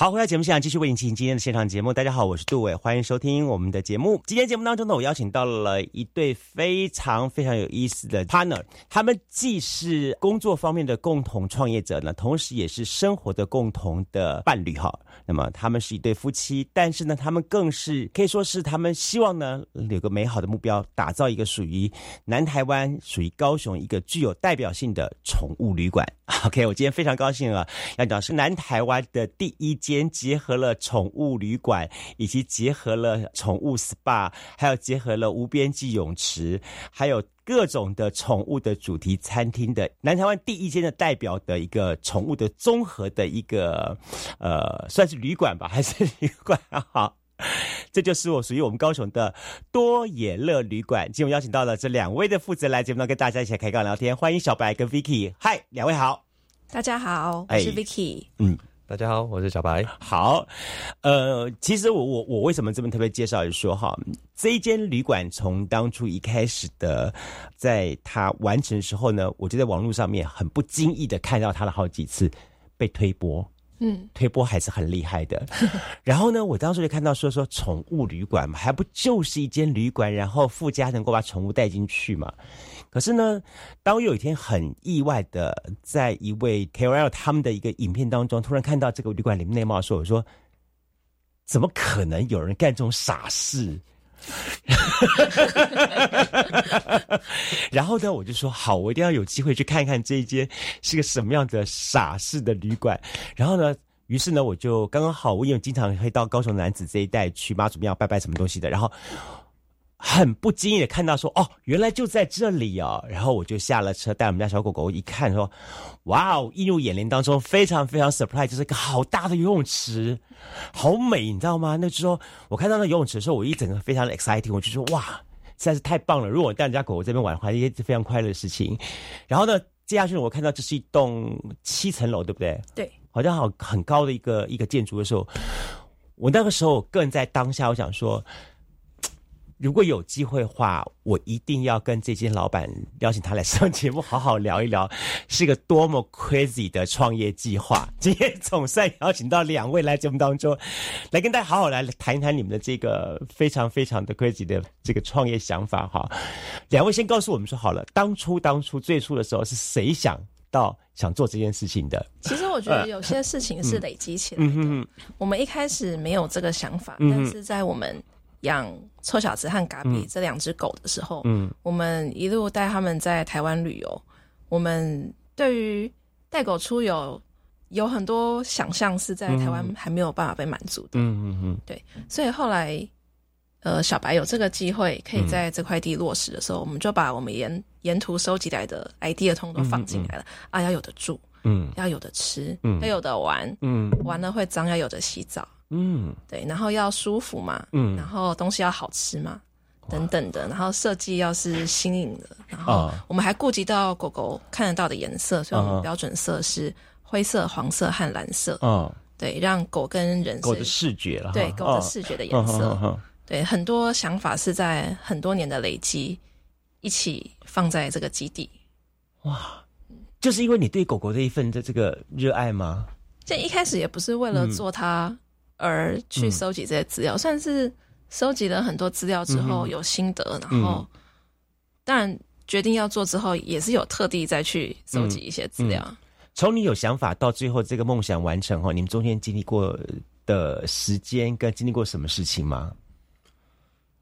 好，回到节目现场，继续为您进行今天的现场节目。大家好，我是杜伟，欢迎收听我们的节目。今天节目当中呢，我邀请到了一对非常非常有意思的 partner，他们既是工作方面的共同创业者呢，同时也是生活的共同的伴侣哈。那么他们是一对夫妻，但是呢，他们更是可以说是他们希望呢有个美好的目标，打造一个属于南台湾、属于高雄一个具有代表性的宠物旅馆。OK，我今天非常高兴啊，要讲是南台湾的第一间结合了宠物旅馆，以及结合了宠物 SPA，还有结合了无边际泳池，还有各种的宠物的主题餐厅的南台湾第一间的代表的一个宠物的综合的一个呃，算是旅馆吧，还是旅馆啊好。这就是我属于我们高雄的多野乐旅馆。今天我邀请到了这两位的负责人来节目中跟大家一起开杠聊天。欢迎小白跟 Vicky，嗨，两位好。大家好，我哎是 Vicky。嗯，大家好，我是小白。好，呃，其实我我我为什么这么特别介绍，就是说哈，这一间旅馆从当初一开始的，在它完成的时候呢，我就在网络上面很不经意的看到它了好几次被推播。嗯，推波还是很厉害的。然后呢，我当时就看到说说宠物旅馆嘛，还不就是一间旅馆，然后附加能够把宠物带进去嘛。可是呢，当我有一天很意外的在一位 KOL 他们的一个影片当中，突然看到这个旅馆里面内貌的时候，我说：怎么可能有人干这种傻事？然后呢，我就说好，我一定要有机会去看看这一间是个什么样的傻式的旅馆。然后呢，于是呢，我就刚刚好，我因为经常会到高雄男子这一带去妈祖庙拜拜什么东西的，然后很不经意的看到说，哦，原来就在这里哦。然后我就下了车，带我们家小狗狗一看说，哇哦，映入眼帘当中非常非常 surprise，就是一个好大的游泳池，好美，你知道吗？那时候我看到那游泳池的时候，我一整个非常的 exciting，我就说哇，实在是太棒了！如果我带人家狗狗这边玩的话，也是非常快乐的事情。然后呢，接下去我看到这是一栋七层楼，对不对？对，好像好很高的一个一个建筑的时候，我那个时候个人在当下，我想说，如果有机会的话，我一定要跟这间老板邀请他来上节目，好好聊一聊，是个多么 crazy 的创业计划。今天总算邀请到两位来节目当中，来跟大家好好来谈一谈你们的这个非常非常的 crazy 的这个创业想法哈。两位先告诉我们说好了，当初当初最初的时候是谁想到想做这件事情的？其实我觉得有些事情是累积起来的。我们一开始没有这个想法，嗯但是在我们养臭小子和嘎比这两只狗的时候，嗯。我们一路带他们在台湾旅游。我们对于带狗出游有很多想象是在台湾还没有办法被满足的，嗯嗯嗯。对，所以后来。呃，小白有这个机会可以在这块地落实的时候，我们就把我们沿沿途收集来的 idea 通通都放进来了、啊，要有的住，嗯。要有的吃，嗯。要有的玩，嗯。玩了会脏，要有的洗澡，嗯。对，然后要舒服嘛，嗯。然后东西要好吃嘛，等等的，然后设计要是新颖的，然后啊。我们还顾及到狗狗看得到的颜色，所以我啊们标准色是灰色、黄色和蓝色，嗯，对，让狗跟人狗的是视觉了哈，对狗的视觉的颜色，对，很多想法是在很多年的累积一起放在这个基地。哇就是因为你对狗狗的一份的这个热爱吗？这一开始也不是为了做它而去收集这些资料，算是收集了很多资料之后有心得，然后当然决定要做之后，也是有特地再去收集一些资料。从你有想法到最后这个梦想完成后，你们中间经历过的时间跟经历过什么事情吗？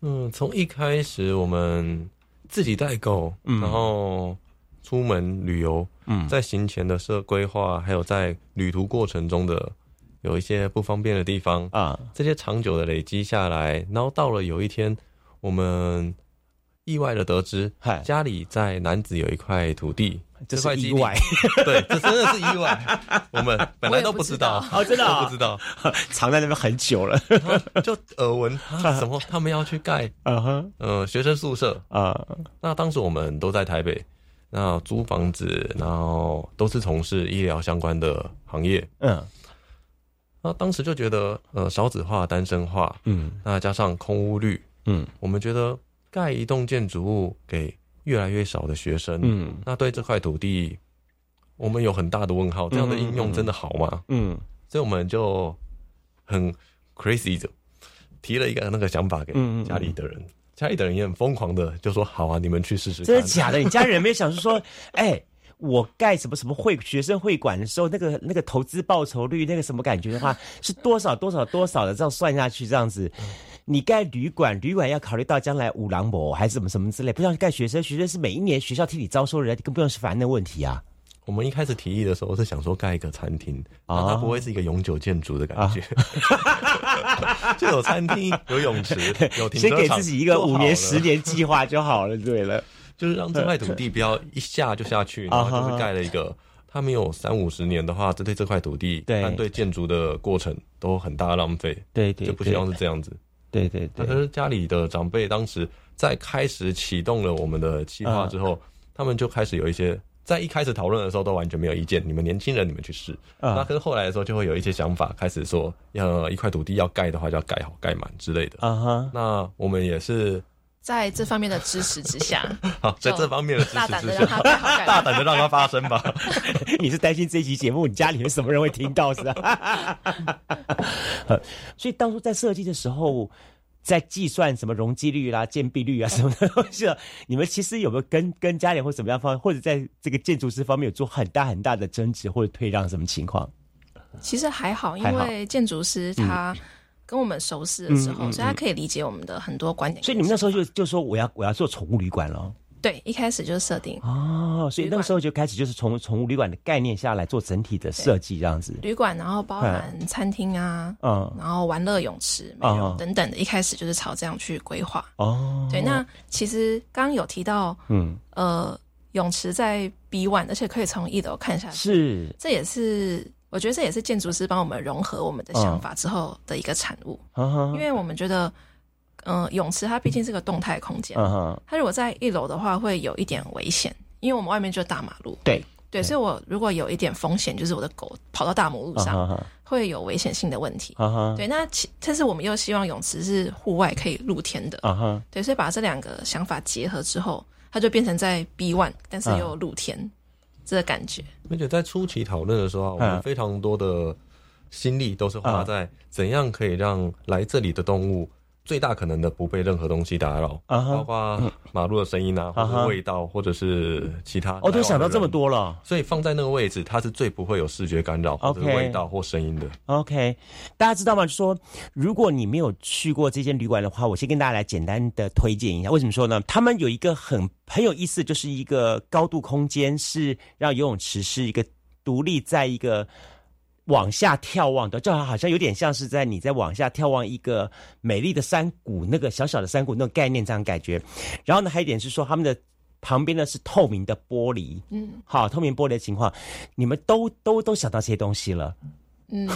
嗯，从一开始我们自己代购，嗯。然后出门旅游，嗯。在行前的设规划，还有在旅途过程中的有一些不方便的地方，啊，这些长久的累积下来，然后到了有一天，我们意外的得知嗨，家里在南子有一块土地，这这块地。意外，对，这真的是意外，我们 本来都不知道，哦真的 不知道，藏在那边很久了。就耳闻啊什么他们要去盖嗯哼，呃学生宿舍，啊，那当时我们都在台北，那租房子，然后都是从事医疗相关的行业。嗯那当时就觉得，呃，少子化、单身化，嗯那加上空屋率，嗯我们觉得盖一栋建筑物给越来越少的学生，嗯那对这块土地，我们有很大的问号。这样的应用真的好吗？嗯所以我们就很 crazy 的提了一个那个想法给家里的人，家里的人也很疯狂的就说：“好啊，你们去试试看。”真的假的？你家人有没有想说说，哎，我盖什么什么会学生会馆的时候，那个那个投资报酬率，那个什么感觉的话，是多少多少多少的，这样算下去，这样子。你盖旅馆，旅馆要考虑到将来五郎博还是什么什么之类，不像盖学生，学生是每一年学校替你招收人，更不用是烦的问题啊。我们一开始提议的时候是想说盖一个餐厅，哦啊，它不会是一个永久建筑的感觉，就有餐厅、有泳池、有停车场，先给自己一个五年、十，年计划就好了，对了。就是让这块土地不要一下就下去，啊然后就是盖了一个。它没有三五十年的话，这对这块土地，对和对建筑的过程都很大浪费，对对就不希望是这样子。对对对那可是家里的长辈当时在开始启动了我们的计划之后，他们就开始有一些在一开始讨论的时候都完全没有意见，你们年轻人你们去试。那啊可是后来的时候就会有一些想法，开始说要一块土地要盖的话就要盖好盖满之类的。啊哈，那我们也是在这方面的支持之下，好在这方面的支持之胆的让他下，大满。胆的让它发生吧。你是担心这期节目你家里面什么人会听到是吧？呃所以当初在设计的时候，在计算什么容积率啦、建蔽率啊什么的东西啊，你们其实有没有跟跟家里或怎么样方，或者在这个建筑师方面有做很大很大的争执或者退让什么情况？其实还好，因为建筑师他跟我们熟识的时候，嗯嗯嗯所以他可以理解我们的很多观点。所以你们那时候就就说我要我要做宠物旅馆了对一开始就设定。哦，所以那个时候就开始就是从宠物旅馆的概念下来做整体的设计这样子。旅馆，然后包含餐厅啊，嗯。然后玩乐泳池、美哦容等等的，一开始就是朝这样去规划。哦，对，那其实刚刚有提到，嗯。呃，泳池在 B one，而且可以从一楼看下去，是。这也是我觉得这也是建筑师帮我们融合我们的想法之后的一个产物，嗯因为我们觉得，嗯、泳池它毕竟是个动态空间，嗯它如果在一楼的话会有一点危险，因为我们外面就是大马路，对对，所以我如果有一点风险，就是我的狗跑到大马路上，会有危险性的问题。对，那其但是我们又希望泳池是户外可以露天的，对，所以把这两个想法结合之后，它就变成在 B one，但是又有露天、这个感觉。而且在初期讨论的时候啊，我嗯们非常多的心力都是花在怎样可以让来这里的动物最大可能的不被任何东西打扰，包括马路的声音啊，或者是味道，或者是其他。哦都想到这么。多了。所以放在那个位置，它是最不会有视觉干扰或者味道或声音的。OK，大家知道吗？就说如果你没有去过这间旅馆的话，我先跟大家来简单的推荐一下。为什么说呢？他们有一个很很有意思，就是一个高度空间，是让游泳池是一个独立在一个往下眺望的，就好像有点像是在你在往下眺望一个美丽的山谷，那个小小的山谷那种概念这样感觉。然后呢，还有一点是说他们的。旁边呢是透明的玻璃，嗯。好，透明玻璃的情况，你们都都都想到这些东西了，嗯，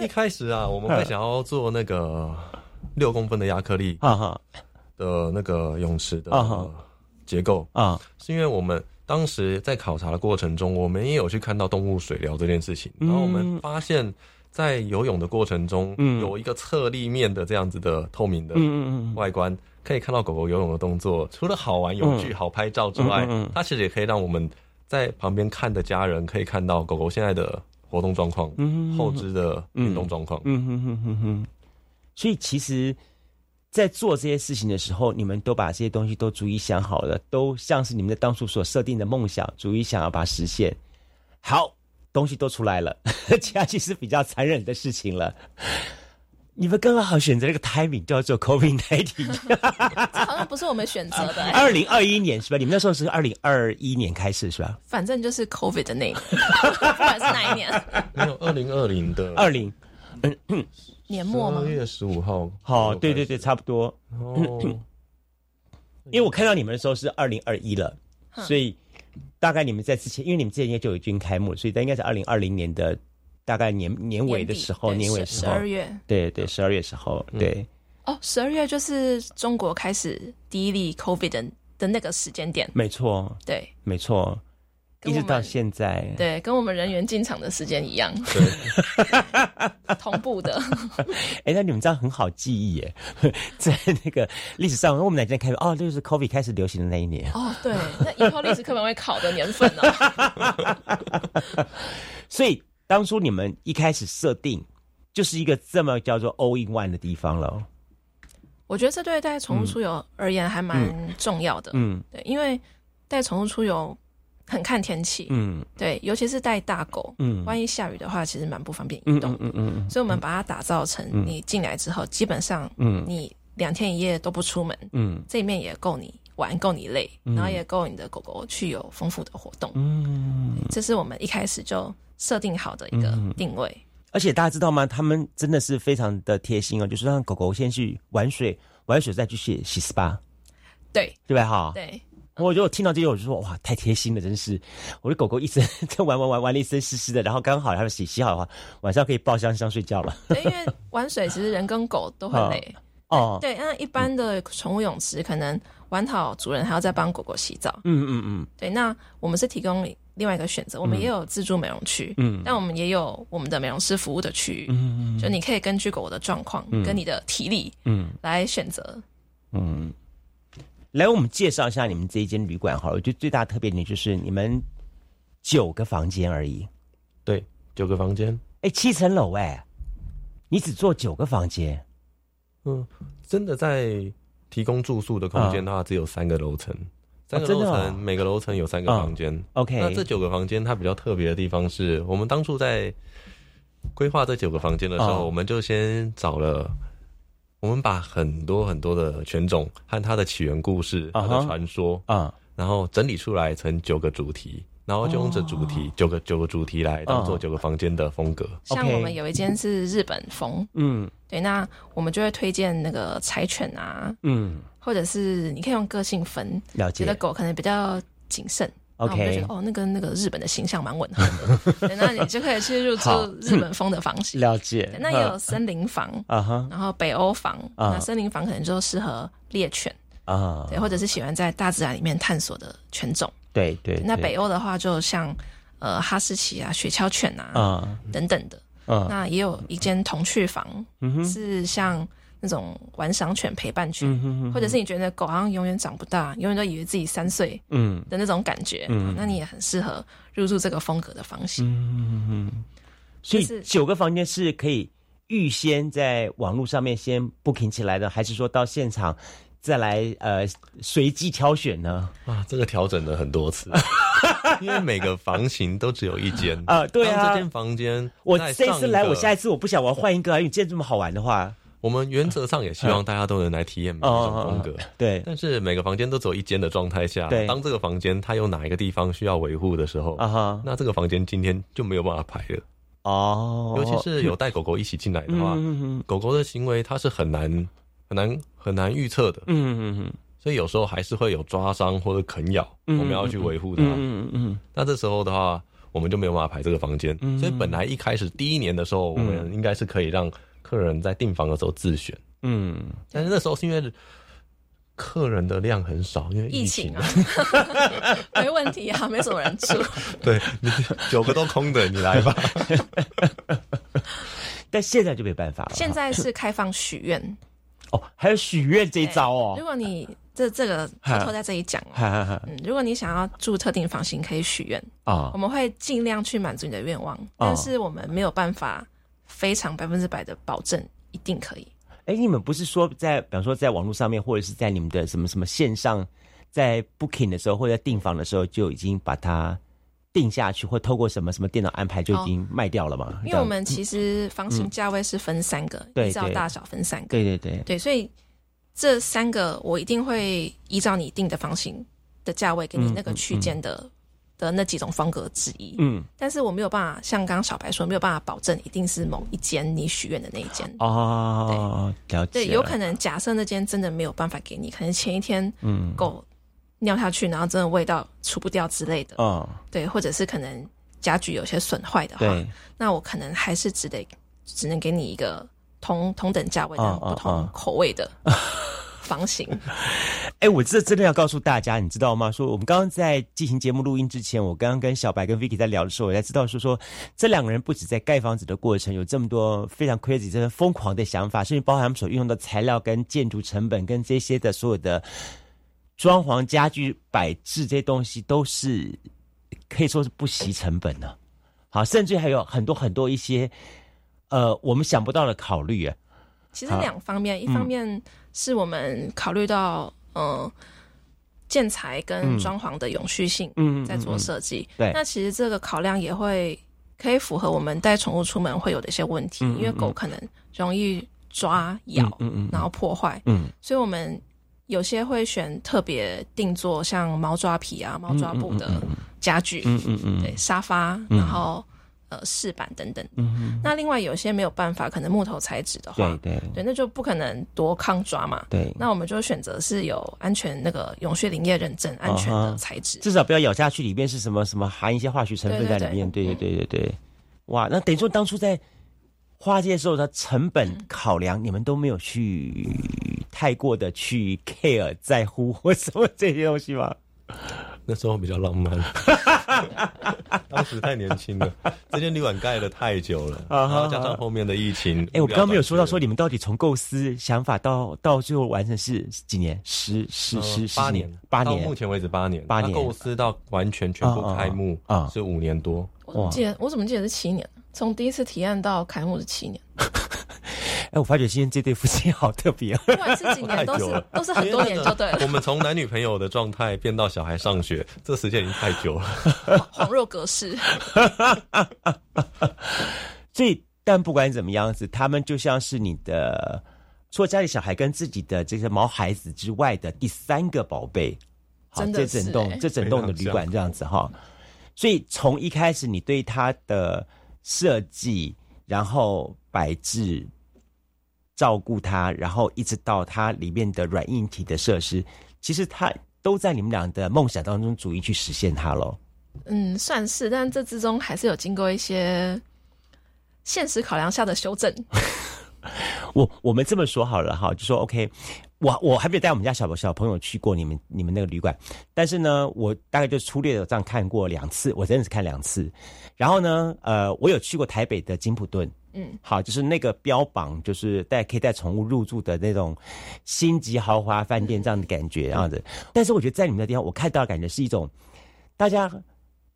一开始啊，我们会想要做那个六公分的亚克力 哈哈。的那个泳池的啊哈。结构，啊，是因为我们当时在考察的过程中，我们也有去看到动物水疗这件事情，嗯。然后我们发现，在游泳的过程中，嗯。有一个侧立面的这样子的透明的嗯嗯嗯外观，可以看到狗狗游泳的动作。除了好玩、有趣、好拍照之外它其实也可以让我们在旁边看的家人可以看到狗狗现在的活动状况、嗯。后肢的运动状况。嗯哼哼哼哼，所以其实，在做这些事情的时候，你们都把这些东西都逐一想好了，都像是你们在当初所设定的梦想，逐一想要把它实现。好，东西都出来了，接下去是比较残忍的事情了。你们刚刚好选择了一个 timing，叫做 COVID nineteen，这好像不是我们选择的、欸，二零二一年是吧？你们那时候是二零二一年开始是吧？反正就是 COVID 的那一年，不管是哪一年，没有二零二零的二零，年末吗？二？月十五号。好，对对对，差不多。哦，因为我看到你们的时候是二零二一了，所以大概你们在之前，因为你们之前应该就已经开幕了，所以它应该是二零二零年的大概年年尾的时候，年尾十二月，对对，十二月时候，对。哦，十二月就是中国开始第一例 COVID 的的那个时间点，没错，对，没错，一直到现在，对，跟我们人员进场的时间一样，对 同步的。哎，那你们这样很好记忆耶，在那个历史上，我们哪天开哦，就是 COVID 开始流行的那一年。哦，对，那以后历史课本会考的年份哦。所以当初你们一开始设定，就是一个这么叫做 all in one 的地方了。我觉得这对带宠物出游而言还蛮重要的，嗯，对，因为带宠物出游很看天气，嗯，对，尤其是带大狗，嗯，万一下雨的话，其实蛮不方便移动，嗯嗯嗯，所以我们把它打造成你进来之后，基本上，嗯，你两天一夜都不出门，嗯，这里面也够你玩，够你累，然后也够你的狗狗去有丰富的活动，嗯，这是我们一开始就设定好的一个定位。而且大家知道吗？他们真的是非常的贴心哦，就是让狗狗先去玩水，玩水再去洗洗 SPA，对。对吧？哈，对。我就听到这些，我就说哇，太贴心了，真是！我的狗狗一身 在玩玩玩玩的一身湿湿的，然后刚好它洗洗好的话，晚上可以抱香香睡觉了。对，因为玩水其实人跟狗都很累 哦。对，那一般的宠物泳池可能玩好，主人还要再帮狗狗洗澡。嗯嗯嗯。对，那我们是提供。另外一个选择，我们也有自助美容区，嗯，但我们也有我们的美容师服务的区域，嗯嗯，就你可以根据狗的状况跟你的体力，嗯，来选择，嗯，来我们介绍一下你们这一间旅馆哈，我觉得最大特别点就是你们九个房间而已，对，九个房间，哎，七层楼哎，你只做九个房间，嗯，真的在提供住宿的空间的话，只有三个楼层。三个楼层，每个楼层有三个房间。OK，那这九个房间它比较特别的地方是，我们当初在规划这九个房间的时候，我们就先找了，我们把很多很多的犬种和它的起源故事、它的传说啊，然后整理出来成九个主题，然后就用这主题九个九个主题来当做九个房间的风格。像我们有一间是日本风，嗯，对，那我们就会推荐那个柴犬啊，嗯。或者是你可以用个性分，了解。的狗可能比较谨慎，OK，哦，那跟那个日本的形象蛮吻合的，那你就可以去入住日本风的房型，了解。那也有森林房啊哈，然后北欧房，那森林房可能就适合猎犬啊，对，或者是喜欢在大自然里面探索的犬种，对对。那北欧的话，就像呃哈士奇啊、雪橇犬啊等等的，那也有一间童趣房，是像。那种玩赏犬陪伴犬，或者是你觉得狗好像永远长不大，永远都以为自己三岁，嗯。的那种感觉，嗯，那你也很适合入住这个风格的房型。嗯嗯所以九个房间是可以预先在网络上面先 booking 起来的，还是说到现场再来呃随机挑选呢？啊，这个调整了很多次，因为每个房型都只有一间。啊，对啊，这间房间我这次来，我下一次我不想我要换一个，因为既然这么好玩的话。我们原则上也希望大家都能来体验每一种风格，对。但是每个房间都只有一间的状态下，当这个房间它有哪一个地方需要维护的时候，啊哈，那这个房间今天就没有办法排了。哦，尤其是有带狗狗一起进来的话，狗狗的行为它是很难、很难、很难预测的。嗯嗯嗯。所以有时候还是会有抓伤或者啃咬，我们要去维护它。嗯嗯嗯。那这时候的话，我们就没有办法排这个房间。所以本来一开始第一年的时候，我们应该是可以让。客人在订房的时候自选，嗯，但是那时候是因为客人的量很少，因为疫情啊，没问题啊，没什么人住，对，九个都空的，你来吧。但现在就没办法了，现在是开放许愿。哦，还有许愿这一招哦。如果你这这个偷偷在这里讲哦，嗯，如果你想要住特定房型，可以许愿。啊，我们会尽量去满足你的愿望，但是我们没有办法。非常百分之百的保证，一定可以。哎，你们不是说在，比方说在网络上面，或者是在你们的什么什么线上，在 booking 的时候，或者订房的时候，就已经把它定下去，或透过什么什么电脑安排就已经卖掉了吗？因为我们其实房型价位是分三个，依照大小分三个。对对对对，所以这三个我一定会依照你定的房型的价位，给你那个区间的。的那几种风格之一，嗯，但是我没有办法像刚刚小白说，没有办法保证一定是某一间你许愿的那一间。哦，了解，对，有可能假设那间真的没有办法给你，可能前一天，嗯，狗尿下去，然后真的味道除不掉之类的，嗯，对，或者是可能家具有些损坏的话，那我可能还是只得只能给你一个同同等价位但不同口味的。房型，哎，我这真的要告诉大家，你知道吗？说我们刚刚在进行节目录音之前，我刚刚跟小白跟 Vicky 在聊的时候，我才知道说说这两个人不止在盖房子的过程有这么多非常 crazy、这么疯狂的想法，甚至包含他们所运用的材料、跟建筑成本、跟这些的所有的装潢、家具摆置这些东西，都是可以说是不惜成本的。好，甚至还有很多很多一些呃我们想不到的考虑啊。其实两方面，一方面。是我们考虑到，嗯，建材跟装潢的永续性，嗯，在做设计。对，那其实这个考量也会可以符合我们带宠物出门会有的一些问题，因为狗可能容易抓咬，嗯嗯，然后破坏，嗯，所以我们有些会选特别定做像猫抓皮啊、猫抓布的家具，嗯嗯嗯，对，沙发，然后。呃，饰板等等，嗯，那另外有些没有办法，可能木头材质的话，对对。对，那就不可能多抗抓嘛，对，那我们就选择是有安全那个永续林业认证安全的材质，至少不要咬下去，里面是什么什么含一些化学成分在里面，对对对。对对，哇，那等于说当初在花界的时候，它成本考量，你们都没有去太过的去 care 在乎或什么这些东西吗？那时候比较浪漫，当时太年轻了。这间旅馆盖了太久了，然后加上后面的疫情。哎，我刚刚没有说到，说你们到底从构思想法到到最后完成是几年？十十十八年，八年。到目前为止八年，八年。构思到完全全部开幕啊，是五年多。我记得我怎么记得是七年？从第一次提案到开幕是七年。哎，我发觉今天这对夫妻 好特别，不管是几年都是都是很多年就对了。我们从男女朋友的状态变到小孩上学，这时间已经太久了，恍若隔世。所以，但不管怎么样子，他们就像是你的，除了家里小孩跟自己的这些毛孩子之外的第三个宝贝。好，这整栋这整栋的旅馆这样子哈。所以从一开始，你对它的设计，然后摆置。照顾它，然后一直到它里面的软硬体的设施，其实它都在你们俩的梦想当中，逐一去实现它喽。嗯，算是，但这之中还是有经过一些现实考量下的修正。我我们这么说好了哈，就说 OK，我我还没有带我们家小小朋友去过你们你们那个旅馆，但是呢，我大概就粗略的这样看过两次，我真的是看两次。然后呢，呃，我有去过台北的金普顿。嗯，好，就是那个标榜就是带可以带宠物入住的那种星级豪华饭店这样的感觉，这样子。但是我觉得在你们的地方，我看到的感觉是一种大家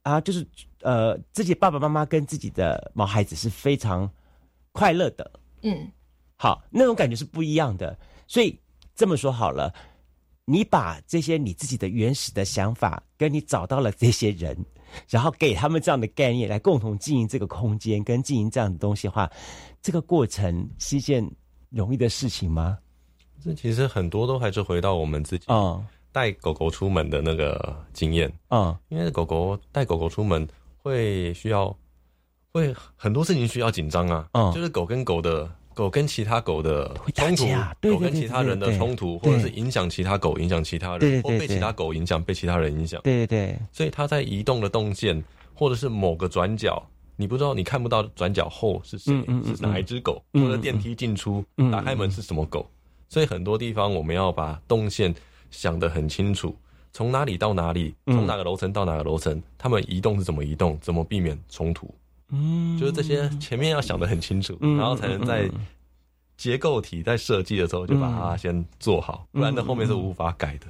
啊，就是呃，自己爸爸妈妈跟自己的毛孩子是非常快乐的。嗯，好，那种感觉是不一样的。所以这么说好了，你把这些你自己的原始的想法，跟你找到了这些人。然后给他们这样的概念来共同经营这个空间，跟经营这样的东西的话，这个过程是一件容易的事情吗？这其实很多都还是回到我们自己啊，带狗狗出门的那个经验啊，因为狗狗带狗狗出门会需要会很多事情需要紧张啊，嗯就是狗跟狗的。狗跟其他狗的冲突，狗跟其他人的冲突，或者是影响其他狗，影响其他人，或被其他狗影响，被其他人影响。对对对。所以它在移动的动线，或者是某个转角，你不知道，你看不到转角后是谁，是哪一只狗，或者电梯进出，打开门是什么狗。所以很多地方我们要把动线想得很清楚，从哪里到哪里，从哪个楼层到哪个楼层，他们移动是怎么移动，怎么避免冲突。嗯，就是这些前面要想的很清楚，然后才能在结构体在设计的时候就把它先做好，不然的后面是无法改的。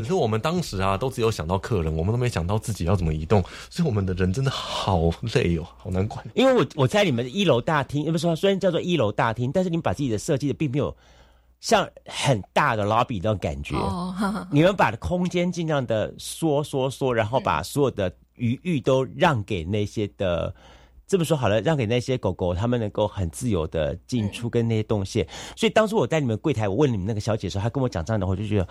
可是我们当时啊，都只有想到客人，我们都没想到自己要怎么移动，所以我们的人真的好累哦，好难管。因为我我在你们一楼大厅，不是说虽然叫做一楼大厅，但是你们把自己的设计的并没有像很大的 lobby 那种感觉。哦，你们把空间尽量的缩缩缩，然后把所有的余裕都让给那些的。这么说好了，让给那些狗狗，他们能够很自由的进出跟那些动线。所以当初我在你们柜台，我问你们那个小姐的时候，她跟我讲这样的话，我就觉得，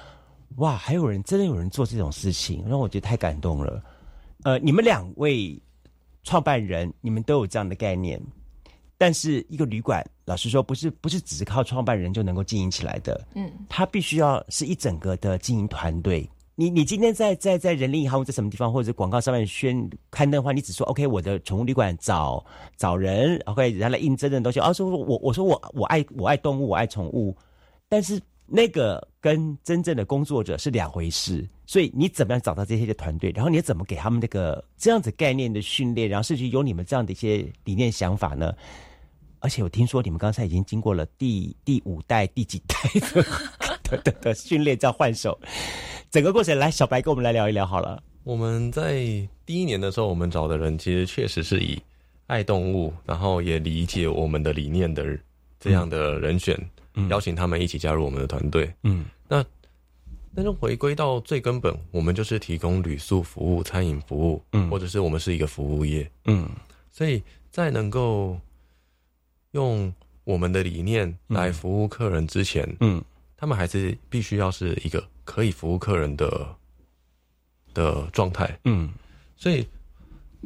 哇，还有人真的有人做这种事情，让我觉得太感动了。呃，你们两位创办人，你们都有这样的概念，但是一个旅馆，老实说，不是不是只是靠创办人就能够经营起来的。嗯，他必须要是一整个的经营团队。你你今天在在在人力银行在什么地方或者广告上面宣刊登的话，你只说 OK，我的宠物旅馆找找人，OK，然后来应征的东西。啊，说我我说我我爱我爱动物，我爱宠物，但是那个跟真正的工作者是两回事。所以你怎么样找到这些的团队？然后你怎么给他们那个这样子概念的训练？然后甚至有你们这样的一些理念想法呢？而且我听说你们刚才已经经过了第第五代、第几代的的的训练，叫换手，整个过程来，小白跟我们来聊一聊好了。我们在第一年的时候，我们找的人其实确实是以爱动物，然后也理解我们的理念的这样的人选，邀请他们一起加入我们的团队。嗯，那但是回归到最根本，我们就是提供旅宿服务、餐饮服务，嗯，或者是我们是一个服务业，嗯，所以在能够。用我们的理念来服务客人之前，嗯，他们还是必须要是一个可以服务客人的的状态，嗯，所以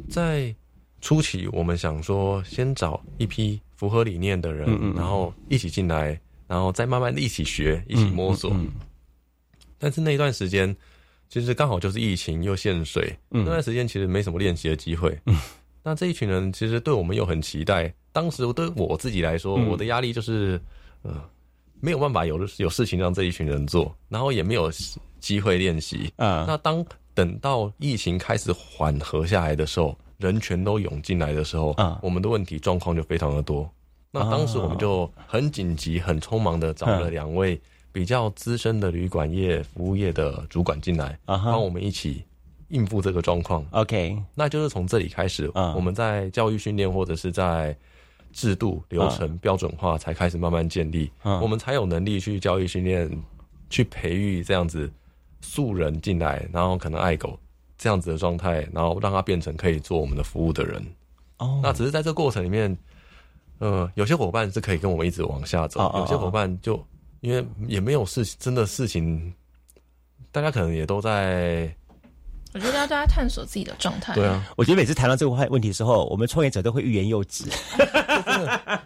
在初期，我们想说先找一批符合理念的人，然后一起进来，然后再慢慢的一起学，一起摸索。但是那一段时间，其实刚好就是疫情又限水，那段时间其实没什么练习的机会。那这一群人其实对我们又很期待。当时对我自己来说，我的压力就是，呃，没有办法有有事情让这一群人做，然后也没有机会练习。啊，那当等到疫情开始缓和下来的时候，人全都涌进来的时候，啊，我们的问题状况就非常的多。那当时我们就很紧急、很匆忙的找了两位比较资深的旅馆业服务业的主管进来，帮我们一起。应付这个状况，OK，那就是从这里开始，我们在教育训练或者是在制度流程标准化才开始慢慢建立，我们才有能力去教育训练，去培育这样子素人进来，然后可能爱狗这样子的状态，然后让他变成可以做我们的服务的人。哦，那只是在这过程里面，呃，有些伙伴是可以跟我们一直往下走，有些伙伴就因为也没有事真的事情，大家可能也都在。我觉得要大家探索自己的状态。对啊，我觉得每次谈到这个问问题的时候，我们创业者都会欲言又止。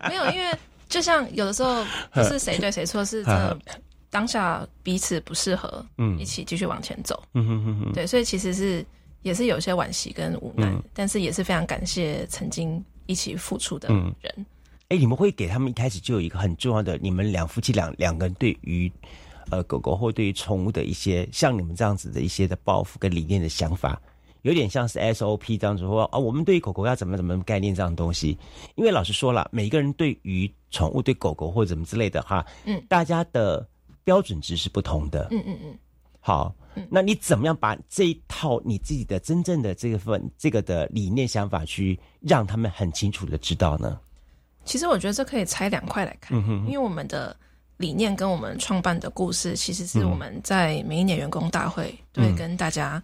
没有，因为就像有的时候不是谁对谁错，是这 当下彼此不适合，嗯，一起继续往前走。嗯哼哼哼。对，所以其实是也是有些惋惜跟无奈，但是也是非常感谢曾经一起付出的人。哎，你们会给他们一开始就有一个很重要的，你们两夫妻两两个人对于。呃，狗狗或对于宠物的一些像你们这样子的一些的抱负跟理念的想法，有点像是 SOP 这样子说啊，我们对于狗狗要怎么怎么概念这样的东西。因为老实说了，每一个人对于宠物、对狗狗或者怎么之类的哈，嗯，大家的标准值是不同的。嗯嗯嗯。好，那你怎么样把这一套你自己的真正的这个份这个的理念想法去让他们很清楚的知道呢？其实我觉得这可以拆两块来看，因为我们的。理念跟我们创办的故事，其实是我们在每一年员工大会都会跟大家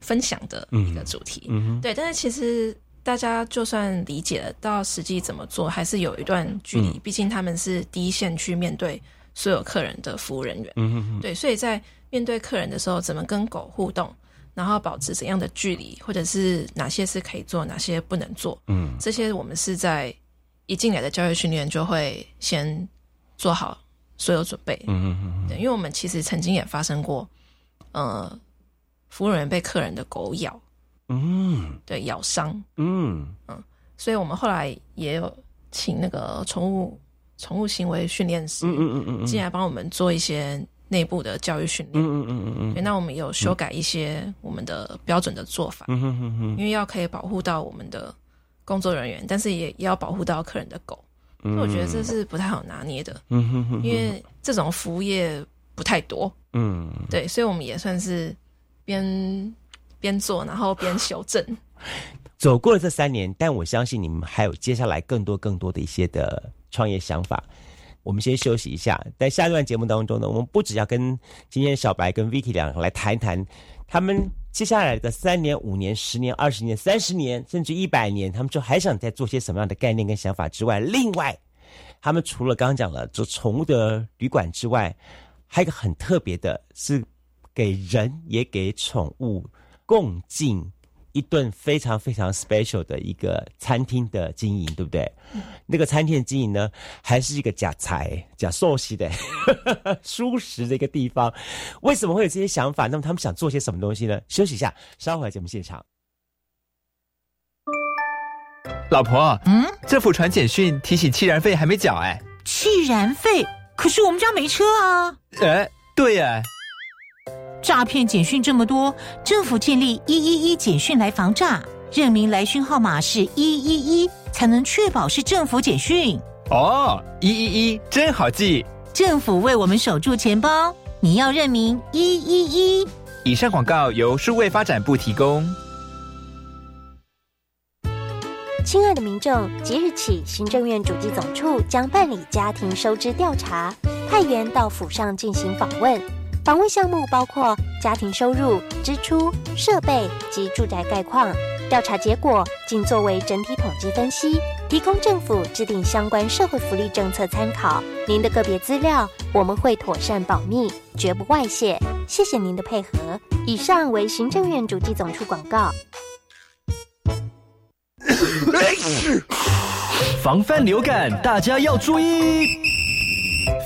分享的一个主题。对，但是其实大家就算理解了，到实际怎么做，还是有一段距离。毕竟他们是第一线去面对所有客人的服务人员。对，所以在面对客人的时候，怎么跟狗互动，然后保持怎样的距离，或者是哪些是可以做，哪些不能做。嗯，这些我们是在一进来的教育训练就会先。做好所有准备，嗯嗯嗯，对，因为我们其实曾经也发生过，呃，服务人员被客人的狗咬，嗯，对，咬伤，嗯。嗯，所以我们后来也有请那个宠物宠物行为训练师，嗯嗯嗯嗯，进来帮我们做一些内部的教育训练，嗯嗯嗯嗯嗯，那我们有修改一些我们的标准的做法，嗯嗯嗯嗯，因为要可以保护到我们的工作人员，但是也也要保护到客人的狗。我觉得这是不太好拿捏的，因为这种服务业不太多。嗯，对，所以我们也算是边边做，然后边修正。走过了这三年，但我相信你们还有接下来更多更多的一些的创业想法。我们先休息一下，在下一段节目当中呢，我们不只要跟今天小白跟 Vicky 两个来谈谈他们接下来的三年、五年、十年、二十年、三十年，甚至一百年，他们就还想再做些什么样的概念跟想法之外，另外，他们除了刚刚讲了做宠物的旅馆之外，还有一个很特别的，是给人也给宠物共进一顿非常非常 special 的一个餐厅的经营，对不对？那个餐厅的经营呢，还是一个假财、假寿喜的 舒适的一个地方。为什么会有这些想法？那么他们想做些什么东西呢？休息一下，稍后来节目现场。老婆，嗯，政府传简讯提醒气燃费还没缴，哎，气燃费？可是我们家没车啊。哎，对呀。诈骗简讯这么多，政府建立一一一简讯来防诈，认明来讯号码是一一一，才能确保是政府简讯。哦，一一一真好记。政府为我们守住钱包，你要认明一一一。以上广告由数位发展部提供。亲爱的民众，即日起，行政院主机总处将办理家庭收支调查，派员到府上进行访问。访问项目包括家庭收入、支出、设备及住宅概况。调查结果仅作为整体统计分析，提供政府制定相关社会福利政策参考。您的个别资料我们会妥善保密，绝不外泄。谢谢您的配合。以上为行政院主计总处广告。防范流感，大家要注意。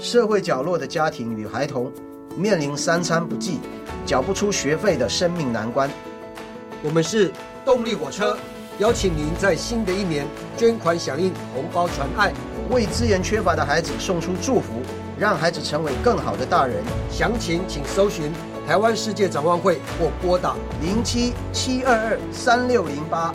社会角落的家庭与孩童面临三餐不济、缴不出学费的生命难关。我们是动力火车，邀请您在新的一年捐款响应，红包传爱，为资源缺乏的孩子送出祝福，让孩子成为更好的大人。详情请搜寻台湾世界展望会或拨打零七七二二三六零八。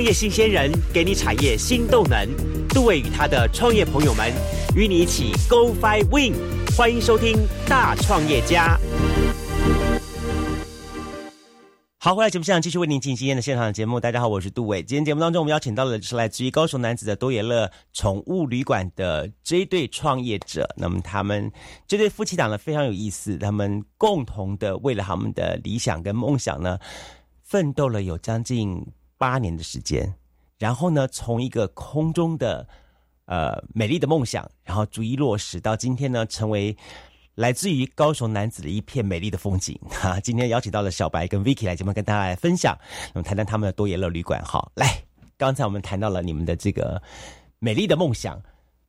创业新鲜人给你产业新动能，杜伟与他的创业朋友们与你一起 Go Fly Win，欢迎收听大创业家。好，回来节目现场继续为您进行今天的现场节目。大家好，我是杜伟。今天节目当中，我们邀请到的是来自于高雄男子的多野乐宠物旅馆的这一对创业者。那么他们这对夫妻档呢非常有意思，他们共同的为了他们的理想跟梦想呢，奋斗了有将近。八年的时间，然后呢，从一个空中的呃美丽的梦想，然后逐一落实到今天呢，成为来自于高雄男子的一片美丽的风景。哈，今天邀请到了小白跟 Vicky 来节目跟大家来分享，那么谈谈他们的多野乐旅馆。好，来，刚才我们谈到了你们的这个美丽的梦想，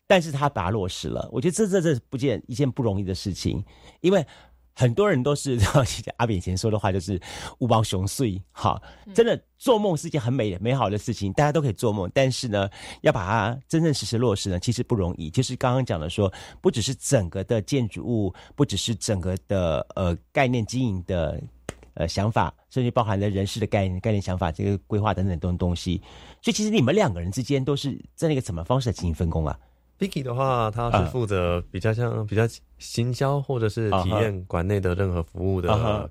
但是他把它落实了，我觉得这这这不见一件不容易的事情，因为。很多人都是 阿炳以前说的话，就是“勿忘雄碎”。好，真的做梦是一件很美美好的事情，大家都可以做梦。但是呢，要把它真正实实落实呢，其实不容易。就是刚刚讲的说，不只是整个的建筑物，不只是整个的呃概念经营的呃想法，甚至包含了人事的概念、概念想法、这个规划等等东东西。所以，其实你们两个人之间都是在那个什么方式进行分工啊？Vicky 的话，他是负责比较像比较行销或者是体验馆内的任何服务的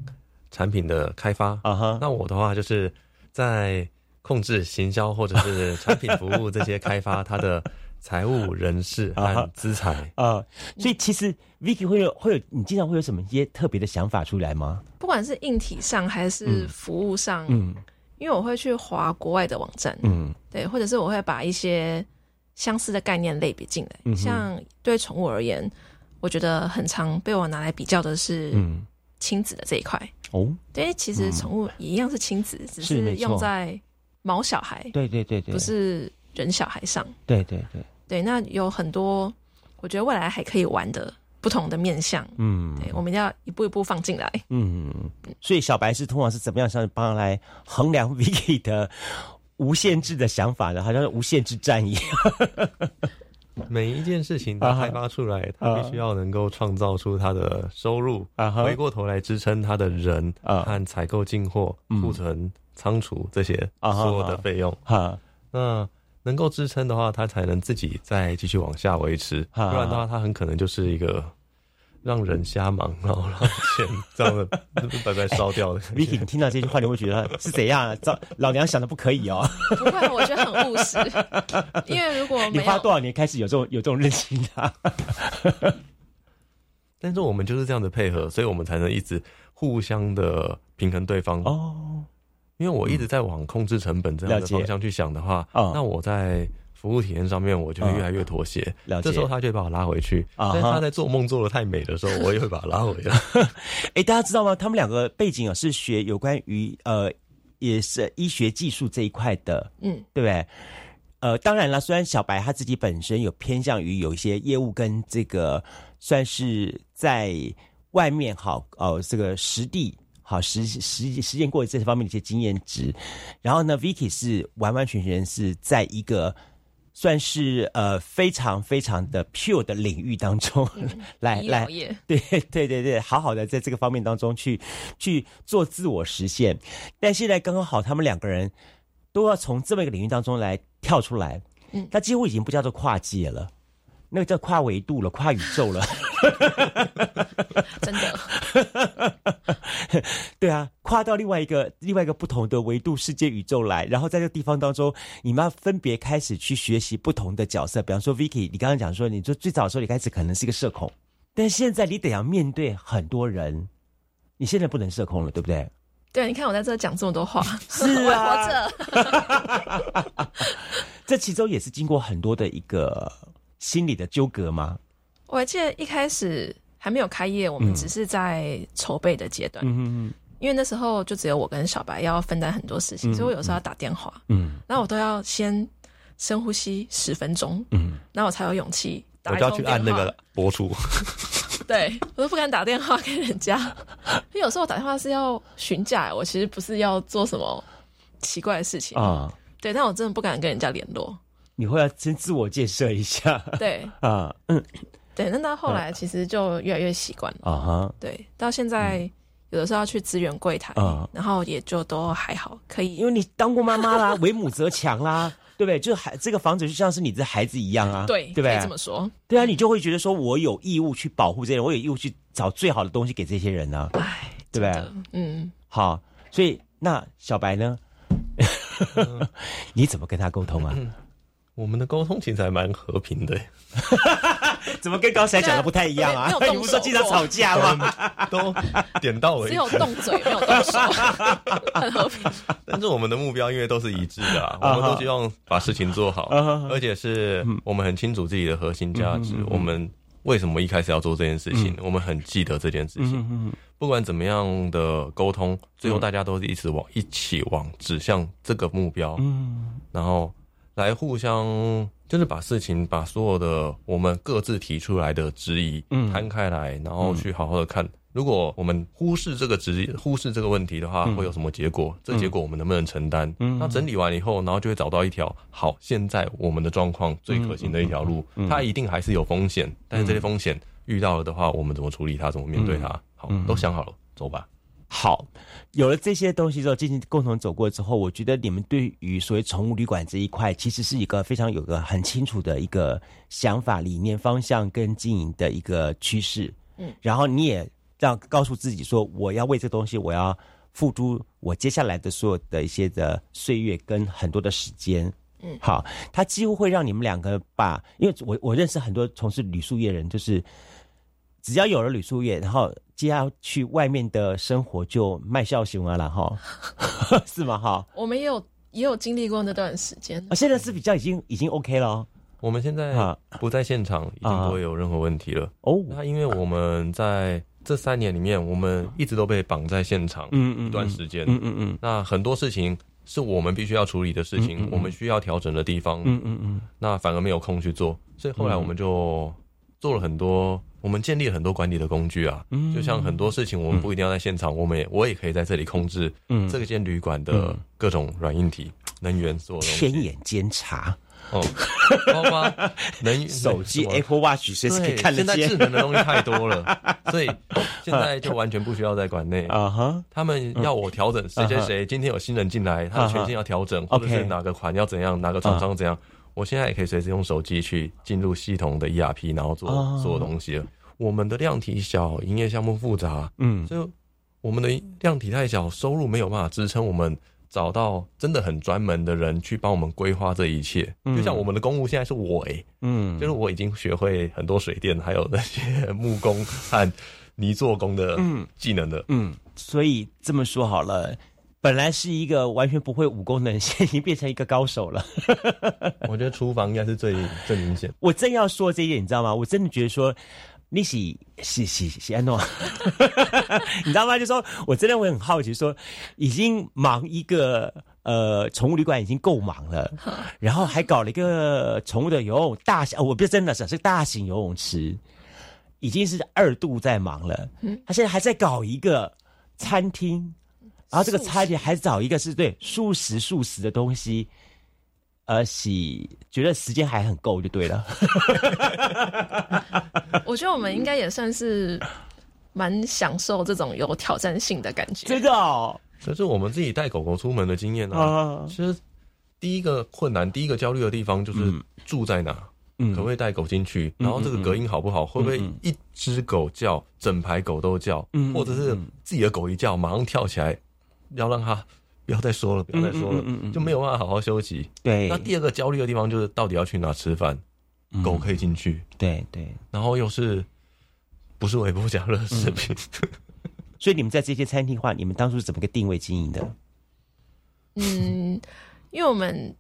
产品的开发。那我的话就是在控制行销或者是产品服务这些开发，他的财务、人事和资产啊。所以其实 Vicky 会有会有，你经常会有什么一些特别的想法出来吗？不管是硬体上还是服务上，嗯，因为我会去划国外的网站，嗯，对，或者是我会把一些。相似的概念类别进来。像对宠物而言，我觉得很常被我拿来比较的是亲子的这一块。哦，对，其实宠物也一样是亲子，只是用在毛小孩，对对对对，不是人小孩上。对对对。对，那有很多，我觉得未来还可以玩的。不同的面相，嗯，对，我们要一步一步放进来，嗯，所以小白是通常是怎么样上帮来衡量 Vicky 的无限制的想法呢？好像是无限制战役，每一件事情他开发出来，他必须要能够创造出他的收入，回过头来支撑他的人和采购进货、库存、仓储这些所有的费用，哈，那。能够支撑的话，他才能自己再继续往下维持。不然的话，他很可能就是一个让人瞎忙，然后让钱这样的白白烧掉的。Vicky，你听到这句话，你会觉得是怎样？老老娘想的不可以哦。不会，我觉得很务实。因为如果你花多少年开始有这种 有这种任性的，但是我们就是这样的配合，所以我们才能一直互相的平衡对方哦。因为我一直在往控制成本这样的方向去想的话，那我在服务体验上面我就会越来越妥协。了解这时候他就把我拉回去。但他在做梦做的太美的时候，我也会把他拉回来。哎，大家知道吗？他们两个背景啊是学有关于呃，也是医学技术这一块的，嗯，对不对？呃，当然了，虽然小白他自己本身有偏向于有一些业务跟这个算是在外面好哦，这个实地。好实实实践过这方面的一些经验值，然后呢，Vicky 是完完全全是在一个算是呃非常非常的 pure 的领域当中来 来，对 对对对，好好的在这个方面当中去去做自我实现。但现在刚刚好，他们两个人都要从这么一个领域当中来跳出来，嗯，他几乎已经不叫做跨界了。那个叫跨维度了，跨宇宙了，真的。对啊，跨到另外一个另外一个不同的维度世界宇宙来，然后在这个地方当中，你们要分别开始去学习不同的角色。比方说，Vicky，你刚刚讲说，你说最早的时候你开始可能是一个社恐，但现在你得要面对很多人，你现在不能社恐了，对不对？对，你看我在这讲这么多话，是啊，活着。这其中也是经过很多的一个。心里的纠葛吗？我还记得一开始还没有开业，我们只是在筹备的阶段。嗯嗯因为那时候就只有我跟小白要分担很多事情，所以我有时候要打电话。嗯。那我都要先深呼吸十分钟。嗯。那我才有勇气打。我就要去按那个播出。对，我都不敢打电话给人家，因为有时候我打电话是要询价，我其实不是要做什么奇怪的事情啊。对，但我真的不敢跟人家联络。你会要先自我建设一下，对。啊，嗯，对，那到后来其实就越来越习惯了。啊哈，对，到现在有的时候要去支援柜台，然后也就都还好，可以，因为你当过妈妈啦，为母则强啦，对不对？就孩这个房子就像是你的孩子一样啊，对，对不对？这么说，对啊，你就会觉得说我有义务去保护这些人，我有义务去找最好的东西给这些人呢，哎，对不对？嗯，好，所以那小白呢，你怎么跟他沟通啊？我们的沟通其实还蛮和平的，怎么跟刚才讲的不太一样啊？你不是说经常吵架吗？都点到为止，只有动嘴没有动手，很和平。但是我们的目标因为都是一致的，我们都希望把事情做好，而且是我们很清楚自己的核心价值。我们为什么一开始要做这件事情？我们很记得这件事情。不管怎么样的沟通，最后大家都是一直往一起往指向这个目标。嗯，然后。来互相，就是把事情，把所有的我们各自提出来的质疑摊开来，然后去好好的看。如果我们忽视这个质忽视这个问题的话，会有什么结果？这结果我们能不能承担？那整理完以后，然后就会找到一条好，现在我们的状况最可行的一条路。它一定还是有风险，但是这些风险遇到了的话，我们怎么处理它？怎么面对它？好，都想好了，走吧。好，有了这些东西之后，进行共同走过之后，我觉得你们对于所谓宠物旅馆这一块，其实是一个非常有个很清楚的一个想法、理念、方向跟经营的一个趋势。嗯，然后你也让告诉自己说，我要为这东西，我要付出我接下来的所有的一些的岁月跟很多的时间。嗯，好，它几乎会让你们两个把，因为我我认识很多从事旅宿业人，就是只要有了旅宿业，然后。接下去外面的生活就卖笑熊啊了哈，是吗？哈，我们也有也有经历过那段时间。啊，现在是比较已经已经 OK 了我们现在不在现场，已经不会有任何问题了。哦，那因为我们在这三年里面，我们一直都被绑在现场，嗯嗯，一段时间，嗯嗯嗯，那很多事情是我们必须要处理的事情，我们需要调整的地方，嗯嗯嗯，那反而没有空去做，所以后来我们就做了很多。我们建立了很多管理的工具啊，就像很多事情，我们不一定要在现场，我们也我也可以在这里控制这个间旅馆的各种软硬体、能源所有东西。天眼监察。哦，包括 能手机 Apple Watch 随时可以看现在智能的东西太多了，所以现在就完全不需要在馆内。啊哈。他们要我调整谁谁谁，今天有新人进来，他的权限要调整，或者是哪个款要怎样，哪个厂商怎样。我现在也可以随时用手机去进入系统的 ERP，然后做所有东西了。我们的量体小，营业项目复杂，嗯，所以我们的量体太小，收入没有办法支撑我们找到真的很专门的人去帮我们规划这一切。就像我们的公务现在是我哎，嗯，就是我已经学会很多水电，还有那些木工和泥做工的技能的，嗯，所以这么说好了。本来是一个完全不会武功的人，现在已经变成一个高手了。我觉得厨房应该是最最明显。我正要说这一点，你知道吗？我真的觉得说，你喜喜喜喜安诺，你知道吗？就说我真的会很好奇，说已经忙一个呃宠物旅馆已经够忙了，然后还搞了一个宠物的游泳大型，我不是真的是是大型游泳池，已经是二度在忙了。他现在还在搞一个餐厅。然后这个差别还找一个是对素食素食的东西，呃，洗觉得时间还很够就对了。我觉得我们应该也算是蛮享受这种有挑战性的感觉。真的哦，这是我们自己带狗狗出门的经验啊。其实第一个困难、第一个焦虑的地方就是住在哪，可不可以带狗进去？然后这个隔音好不好？会不会一只狗叫，整排狗都叫？或者是自己的狗一叫，马上跳起来？要让他 不要再说了，不要再说了，就没有办法好好休息。对，那第二个焦虑的地方就是到底要去哪吃饭，狗可以进去。对对，然后又是不是微波加热食品？所以你们在这些餐厅的话，你们当初是怎么个定位经营的？嗯，因为我们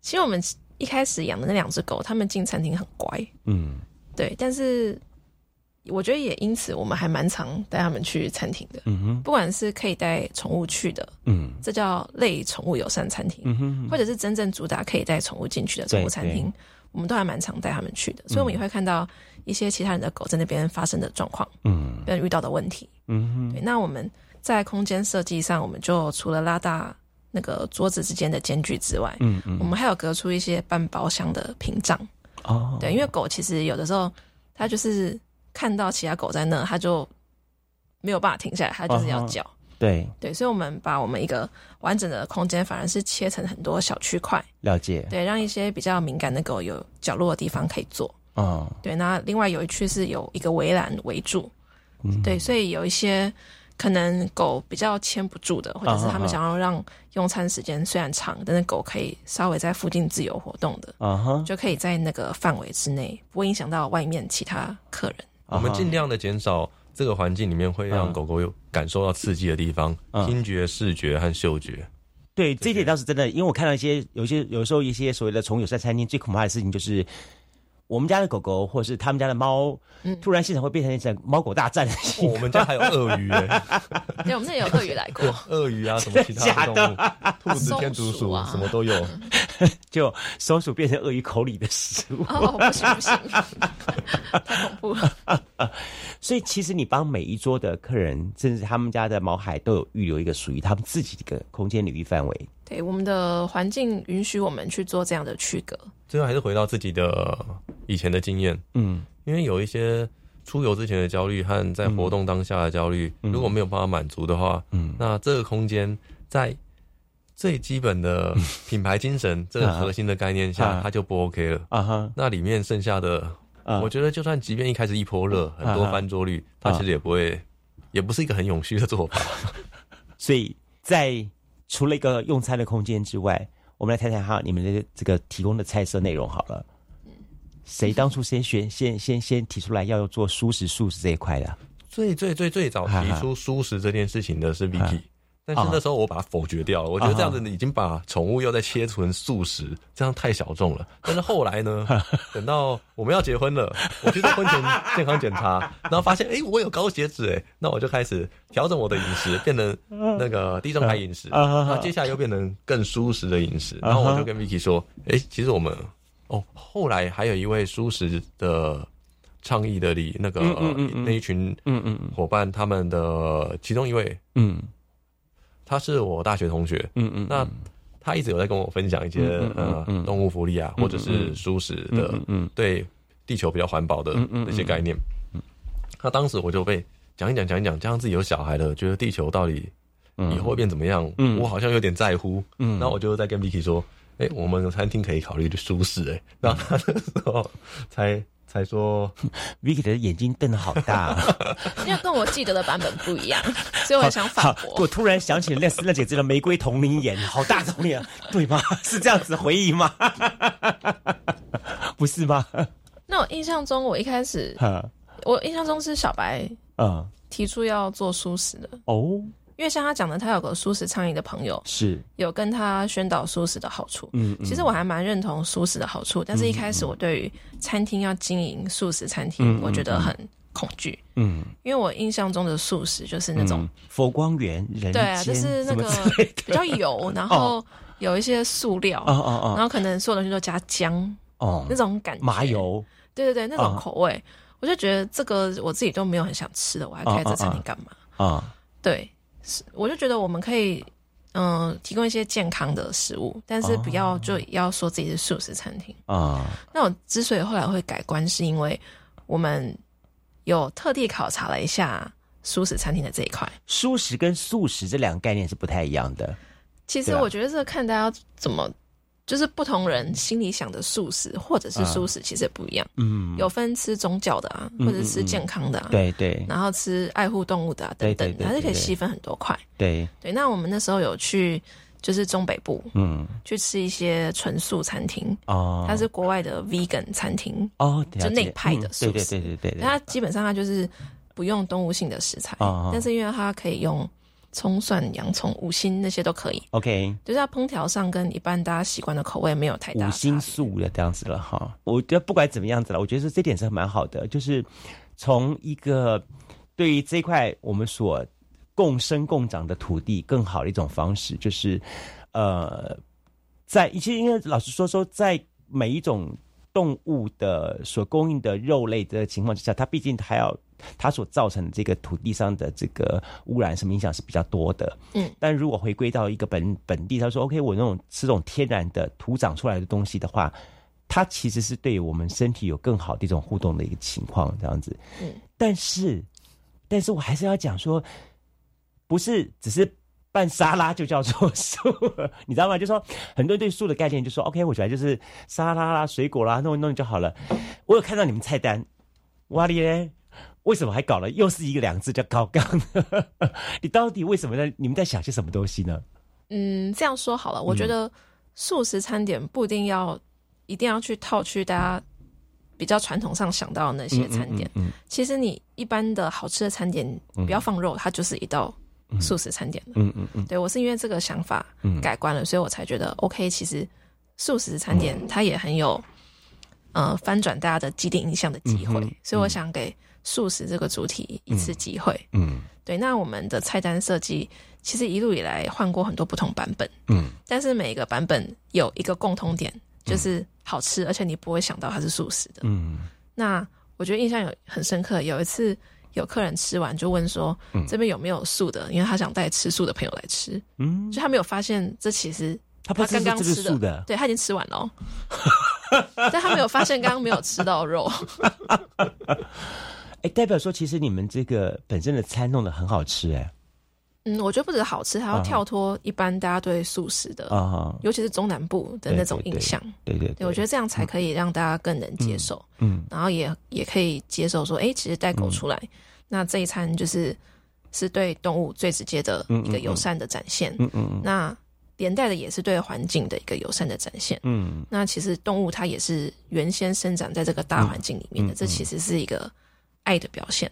其实我们一开始养的那两只狗，它们进餐厅很乖。嗯，对，但是。我觉得也因此，我们还蛮常带他们去餐厅的。嗯哼，不管是可以带宠物去的，嗯，这叫类宠物友善餐厅，嗯哼，或者是真正主打可以带宠物进去的宠物餐厅，我们都还蛮常带他们去的。所以，我们也会看到一些其他人的狗在那边发生的状况，嗯，跟遇到的问题，嗯哼。对，那我们在空间设计上，我们就除了拉大那个桌子之间的间距之外，嗯嗯，我们还有隔出一些半包厢的屏障。哦，对，因为狗其实有的时候它就是。看到其他狗在那，它就没有办法停下来，它就是要叫。对对，所以我们把我们一个完整的空间，反而是切成很多小区块。了解。对，让一些比较敏感的狗有角落的地方可以坐。哦。对，那另外有一区是有一个围栏围住。嗯。对，所以有一些可能狗比较牵不住的，或者是他们想要让用餐时间虽然长，但是狗可以稍微在附近自由活动的，啊哈，就可以在那个范围之内，不会影响到外面其他客人。我们尽量的减少这个环境里面会让狗狗有感受到刺激的地方，听觉、视觉和嗅觉。对，这点倒是真的，因为我看到一些有些有时候一些所谓的宠物友在餐厅，最恐怕的事情就是。我们家的狗狗，或者是他们家的猫，突然现场会变成一场猫狗大战。我们家还有鳄鱼哎，对，我们那有鳄鱼来过，鳄鱼啊，什么其他动物，兔子、天竺鼠什么都有，就松鼠变成鳄鱼口里的食物，不行不行，太恐怖了。所以其实你帮每一桌的客人，甚至他们家的毛孩，都有预留一个属于他们自己的一个空间领域范围。对，我们的环境允许我们去做这样的区隔。最后还是回到自己的以前的经验，嗯，因为有一些出游之前的焦虑和在活动当下的焦虑，如果没有办法满足的话，嗯，那这个空间在最基本的品牌精神这个核心的概念下，它就不 OK 了啊哈。那里面剩下的，我觉得就算即便一开始一波热，很多翻桌率，它其实也不会，也不是一个很永续的做法。所以在除了一个用餐的空间之外。我们来谈谈哈，你们的这个提供的菜色内容好了。谁当初先选、先先先提出来要做素食素食这一块的？最最最最早提出素食这件事情的是 Vicky。但是那时候我把它否决掉了，我觉得这样子已经把宠物又在切成素食，这样太小众了。但是后来呢，等到我们要结婚了，我去做婚前健康检查，然后发现哎，我有高血脂哎，那我就开始调整我的饮食，变成那个低碳饮食。那接下来又变成更舒适的饮食，然后我就跟 Vicky 说，哎，其实我们哦，后来还有一位舒适的倡议的里那个那一群嗯嗯伙伴，他们的其中一位嗯。他是我大学同学，嗯嗯，那他一直有在跟我分享一些呃动物福利啊，或者是舒适的，嗯，对地球比较环保的那些概念。他当时我就被讲一讲讲一讲，加上自己有小孩了，觉得地球到底以后会变怎么样，我好像有点在乎。嗯，那我就在跟 Vicky 说，哎，我们餐厅可以考虑的舒适，哎，然后他那时候才。才说，Vicky 的眼睛瞪得好大，因为跟我记得的版本不一样，所以我想反驳。我突然想起那那姐姐的玫瑰同龄眼，好大众脸，对吗？是这样子回忆吗？不是吗？那我印象中，我一开始，我印象中是小白嗯提出要做素食的哦。因为像他讲的，他有个素食倡议的朋友，是。有跟他宣导素食的好处。嗯，其实我还蛮认同素食的好处，但是一开始我对于餐厅要经营素食餐厅，我觉得很恐惧。嗯，因为我印象中的素食就是那种佛光园人对啊，就是那个比较油，然后有一些塑料，哦哦哦，然后可能所有东西都加姜哦，那种感觉麻油，对对对，那种口味，我就觉得这个我自己都没有很想吃的，我还开这餐厅干嘛啊？对。是，我就觉得我们可以，嗯，提供一些健康的食物，但是不要就要说自己是素食餐厅啊。那我之所以后来会改观，是因为我们有特地考察了一下素食餐厅的这一块。素食跟素食这两个概念是不太一样的。其实我觉得这看大家怎么。就是不同人心里想的素食或者是素食，其实也不一样。嗯，有分吃宗教的啊，或者吃健康的啊，对对。然后吃爱护动物的啊，等等，还是可以细分很多块。对对。那我们那时候有去，就是中北部，嗯，去吃一些纯素餐厅哦，它是国外的 vegan 餐厅哦，就那派的素食，对对对对。它基本上它就是不用动物性的食材，但是因为它可以用。葱蒜洋葱五星那些都可以，OK，就是它烹调上跟一般大家习惯的口味没有太大五星素的这样子了哈。我觉得不管怎么样子了，我觉得这点是蛮好的，就是从一个对于这块我们所共生共长的土地更好的一种方式，就是呃，在其实因为老实说说，在每一种动物的所供应的肉类的情况之下，它毕竟还要。它所造成的这个土地上的这个污染什么影响是比较多的，嗯，但如果回归到一个本本地，他说 OK，我那种吃这种天然的土长出来的东西的话，它其实是对我们身体有更好的一种互动的一个情况，这样子，嗯，但是，但是我还是要讲说，不是只是拌沙拉就叫做素，你知道吗？就说很多人对素的概念就说 OK，我觉得就是沙拉啦、水果啦弄一弄就好了。我有看到你们菜单，哇咧！为什么还搞了又是一个两字叫高杠？你到底为什么在你们在想些什么东西呢？嗯，这样说好了，我觉得素食餐点不一定要一定要去套去大家比较传统上想到的那些餐点。嗯，其实你一般的好吃的餐点，不要放肉，它就是一道素食餐点嗯嗯嗯，对我是因为这个想法改观了，所以我才觉得 OK。其实素食餐点它也很有呃翻转大家的既定印象的机会，所以我想给。素食这个主题一次机会，嗯，对。那我们的菜单设计其实一路以来换过很多不同版本，嗯，但是每一个版本有一个共通点，就是好吃，而且你不会想到它是素食的，嗯。那我觉得印象有很深刻，有一次有客人吃完就问说，这边有没有素的？因为他想带吃素的朋友来吃，嗯，就他没有发现这其实他刚刚吃的，对他已经吃完了，但他没有发现刚刚没有吃到肉。哎，代表说，其实你们这个本身的餐弄得很好吃，哎。嗯，我觉得不止好吃，还要跳脱一般大家对素食的，啊，尤其是中南部的那种印象。对对对，我觉得这样才可以让大家更能接受。嗯，然后也也可以接受说，哎，其实带狗出来，那这一餐就是是对动物最直接的一个友善的展现。嗯嗯嗯。那连带的也是对环境的一个友善的展现。嗯。那其实动物它也是原先生长在这个大环境里面的，这其实是一个。爱的表现，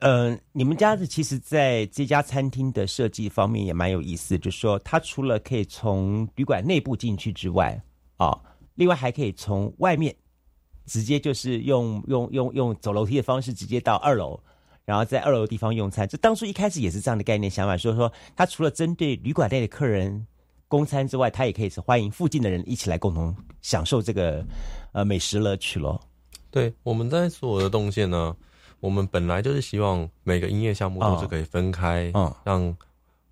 呃，你们家的其实在这家餐厅的设计方面也蛮有意思，就是说它除了可以从旅馆内部进去之外，啊，另外还可以从外面直接就是用用用用走楼梯的方式直接到二楼，然后在二楼的地方用餐。这当初一开始也是这样的概念想法，所以说它除了针对旅馆内的客人供餐之外，它也可以是欢迎附近的人一起来共同享受这个呃美食乐趣咯。对，我们在所有的动线呢。我们本来就是希望每个营业项目都是可以分开，嗯，让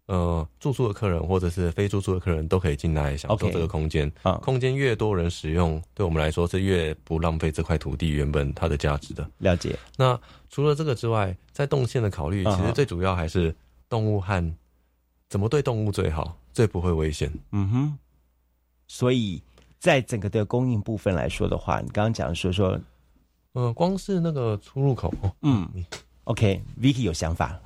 呃住宿的客人或者是非住宿的客人都可以进来享受这个空间。啊，空间越多人使用，对我们来说是越不浪费这块土地原本它的价值的。了解。那除了这个之外，在动线的考虑，其实最主要还是动物和怎么对动物最好，最不会危险。嗯哼。所以在整个的供应部分来说的话，你刚刚讲说说。呃，光是那个出入口，嗯，OK，Vicky 有想法，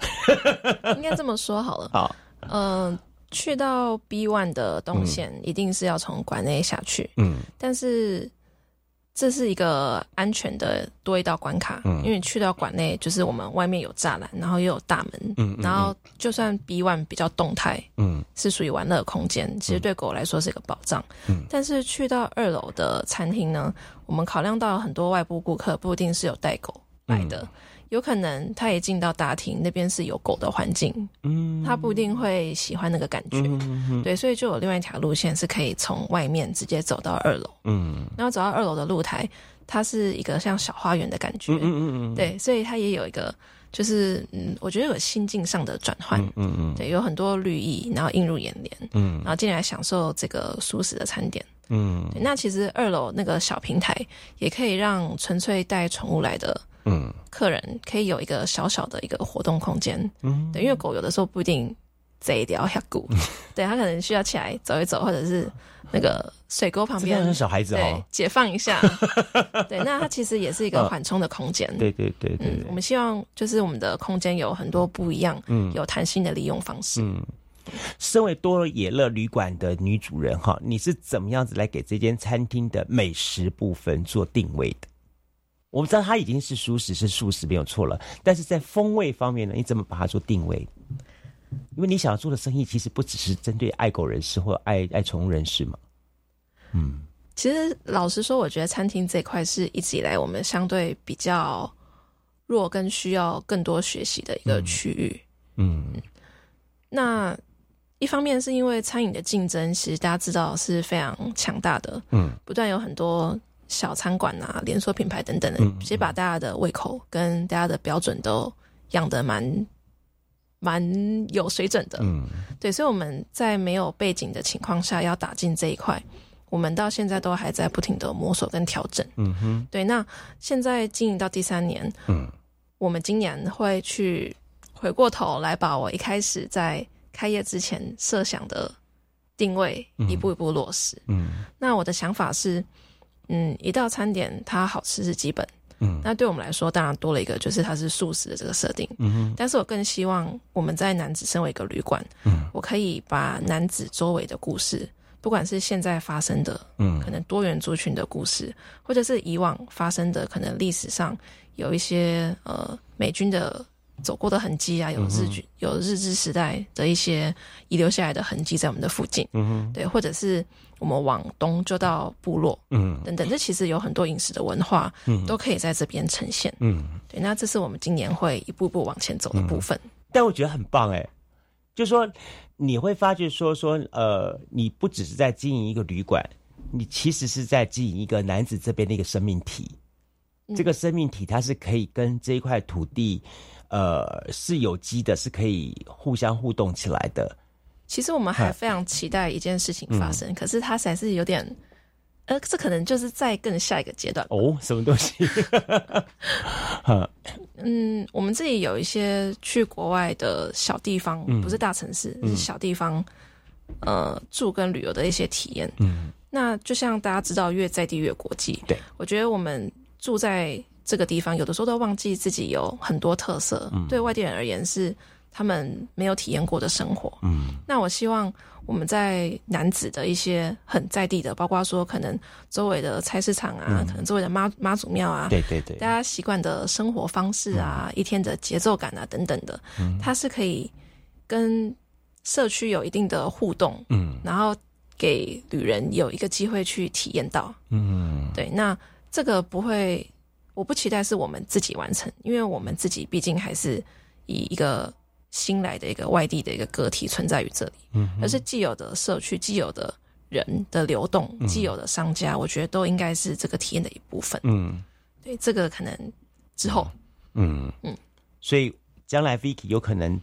应该这么说好了。好，嗯，去到 B one 的动线，一定是要从馆内下去，嗯，但是。这是一个安全的多一道关卡，嗯，因为去到馆内，就是我们外面有栅栏，然后又有大门，嗯，然后就算 B one 比较动态，嗯，是属于玩乐空间，其实对狗来说是一个保障，嗯，但是去到二楼的餐厅呢，我们考量到很多外部顾客不一定是有带狗来的。有可能他一进到大厅，那边是有狗的环境，嗯，他不一定会喜欢那个感觉，对，所以就有另外一条路线是可以从外面直接走到二楼，嗯，然后走到二楼的露台，它是一个像小花园的感觉，嗯嗯嗯，对，所以它也有一个就是嗯，我觉得有心境上的转换，嗯嗯，对，有很多绿意，然后映入眼帘，嗯，然后进来享受这个舒适的餐点，嗯，那其实二楼那个小平台也可以让纯粹带宠物来的。嗯，客人可以有一个小小的一个活动空间，嗯，对，因为狗有的时候不一定贼掉下骨，对，它可能需要起来走一走，或者是那个水沟旁边，小孩子哦，解放一下，对，那它其实也是一个缓冲的空间，对对对对，我们希望就是我们的空间有很多不一样，嗯，有弹性的利用方式。嗯，身为多野乐旅馆的女主人哈，你是怎么样子来给这间餐厅的美食部分做定位的？我们知道它已经是熟食，是素食没有错了，但是在风味方面呢，你怎么把它做定位？因为你想要做的生意，其实不只是针对爱狗人士或爱爱宠物人士嘛。嗯，其实老实说，我觉得餐厅这块是一直以来我们相对比较弱跟需要更多学习的一个区域。嗯，那一方面是因为餐饮的竞争，其实大家知道是非常强大的。嗯，不断有很多。小餐馆啊，连锁品牌等等的，其实把大家的胃口跟大家的标准都养得蛮蛮有水准的。嗯，对，所以我们在没有背景的情况下要打进这一块，我们到现在都还在不停的摸索跟调整。嗯哼，对，那现在经营到第三年，嗯，我们今年会去回过头来把我一开始在开业之前设想的定位一步一步落实。嗯，那我的想法是。嗯，一道餐点它好吃是基本，嗯，那对我们来说当然多了一个就是它是素食的这个设定，嗯哼，但是我更希望我们在男子身为一个旅馆，嗯，我可以把男子周围的故事，不管是现在发生的，嗯，可能多元族群的故事，或者是以往发生的可能历史上有一些呃美军的。走过的痕迹啊，有日据，有日治时代的一些遗留下来的痕迹在我们的附近，嗯哼，对，或者是我们往东就到部落，嗯，等等，这其实有很多饮食的文化，嗯，都可以在这边呈现，嗯，对，那这是我们今年会一步步往前走的部分。但我觉得很棒哎，就说你会发觉说说呃，你不只是在经营一个旅馆，你其实是在经营一个男子这边的一个生命体，这个生命体它是可以跟这一块土地。呃，是有机的，是可以互相互动起来的。其实我们还非常期待一件事情发生，可是它才是有点，呃，这可能就是在更下一个阶段哦。什么东西？嗯，我们自己有一些去国外的小地方，不是大城市，是小地方，呃，住跟旅游的一些体验。嗯，那就像大家知道，越在地越国际。对，我觉得我们住在。这个地方有的时候都忘记自己有很多特色，对外地人而言是他们没有体验过的生活。嗯，那我希望我们在男子的一些很在地的，包括说可能周围的菜市场啊，可能周围的妈妈祖庙啊，对对对，大家习惯的生活方式啊，一天的节奏感啊等等的，它是可以跟社区有一定的互动。嗯，然后给旅人有一个机会去体验到。嗯，对，那这个不会，我不期待是我们自己完成，因为我们自己毕竟还是以一个。新来的一个外地的一个个体存在于这里，嗯，而是既有的社区、既有的人的流动、既有的商家，我觉得都应该是这个体验的一部分。嗯，对，这个可能之后，嗯嗯，所以将来 Vicky 有可能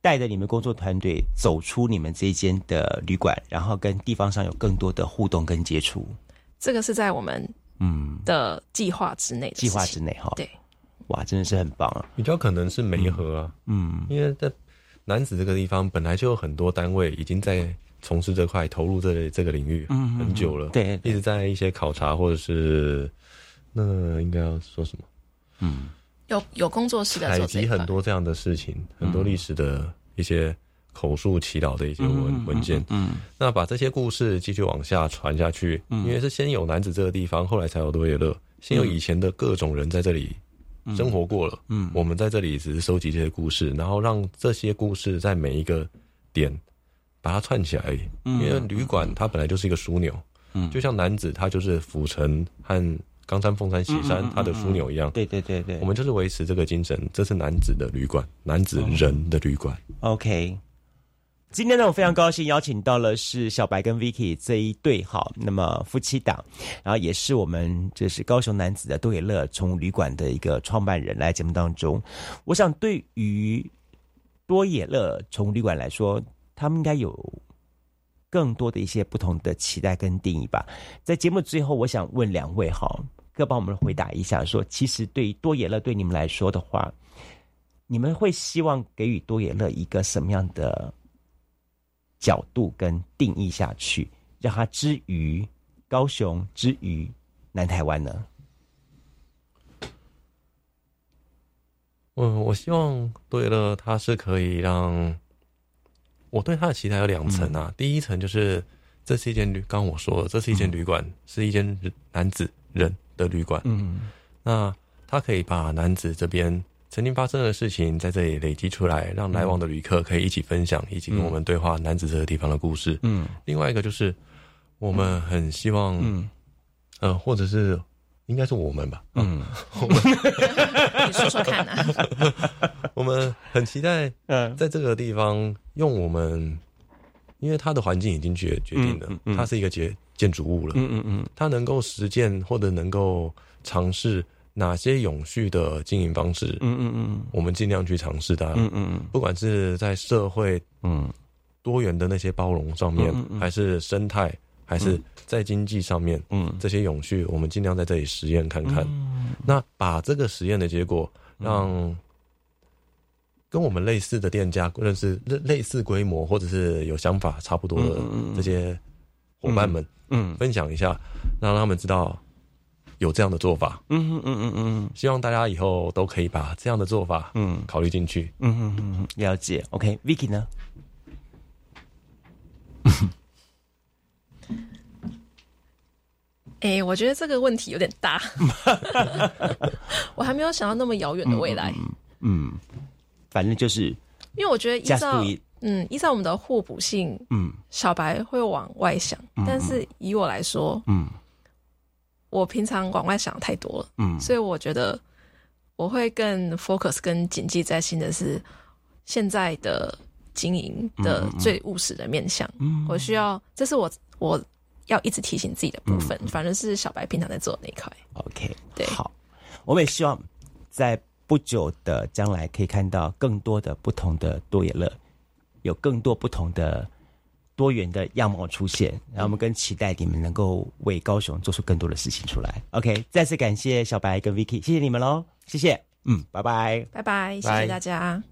带着你们工作团队走出你们这间的旅馆，然后跟地方上有更多的互动跟接触。这个是在我们嗯的计划之内，计划之内哈，对。哇，真的是很棒啊！比较可能是梅河啊，嗯，因为在男子这个地方本来就有很多单位已经在从事这块投入这这个领域很久了，对，一直在一些考察或者是那应该要说什么？嗯，有有工作室的采集很多这样的事情，很多历史的一些口述祈祷的一些文文件，嗯，那把这些故事继续往下传下去，因为是先有男子这个地方，后来才有多耶勒，先有以前的各种人在这里。生活过了，嗯，我们在这里只是收集这些故事，然后让这些故事在每一个点把它串起来。嗯，因为旅馆它本来就是一个枢纽，嗯，就像男子他就是府城和冈山、凤山、喜山它的枢纽一样。对对对对，我们就是维持这个精神。这是男子的旅馆，男子人的旅馆。OK。今天呢，我非常高兴邀请到了是小白跟 Vicky 这一对哈，那么夫妻档，然后也是我们这是高雄男子的多野乐宠旅馆的一个创办人来节目当中。我想对于多野乐宠旅馆来说，他们应该有更多的一些不同的期待跟定义吧。在节目最后，我想问两位哈，各帮我们回答一下，说其实对于多野乐对你们来说的话，你们会希望给予多野乐一个什么样的？角度跟定义下去，让它之于高雄，之于南台湾呢？嗯，我希望对了，它是可以让我对它的期待有两层啊。第一层就是这是一间旅，刚我说了，这是一间旅馆，是一间男子人的旅馆。嗯，那他可以把男子这边。曾经发生的事情在这里累积出来，让来往的旅客可以一起分享，一起跟我们对话男子这个地方的故事。嗯，另外一个就是我们很希望，嗯，呃，或者是应该是我们吧，嗯，你说说看啊。我们很期待，嗯，在这个地方用我们，因为它的环境已经决决定了，它是一个建建筑物了，嗯嗯嗯，它能够实践或者能够尝试。哪些永续的经营方式？嗯嗯嗯，我们尽量去尝试它。嗯嗯嗯，不管是在社会嗯多元的那些包容上面，还是生态，还是在经济上面，嗯，这些永续，我们尽量在这里实验看看。那把这个实验的结果，让跟我们类似的店家，认识类类似规模或者是有想法差不多的这些伙伴们，嗯，分享一下，让他们知道。有这样的做法，嗯嗯嗯嗯嗯，希望大家以后都可以把这样的做法，嗯，考虑进去，嗯嗯嗯，了解。OK，Vicky 呢？哎，我觉得这个问题有点大，我还没有想到那么遥远的未来。嗯，反正就是，因为我觉得依照，嗯，依照我们的互补性，嗯，小白会往外想，但是以我来说，嗯。我平常往外想太多了，嗯，所以我觉得我会更 focus、跟谨记在心的是现在的经营的最务实的面向。嗯，我需要，这是我我要一直提醒自己的部分。反正是小白平常在做的那一块。OK，对，好，我们也希望在不久的将来可以看到更多的不同的多野乐，有更多不同的。多元的样貌出现，然后我们更期待你们能够为高雄做出更多的事情出来。OK，再次感谢小白跟 Vicky，谢谢你们喽，谢谢，嗯，拜拜，拜拜，谢谢大家。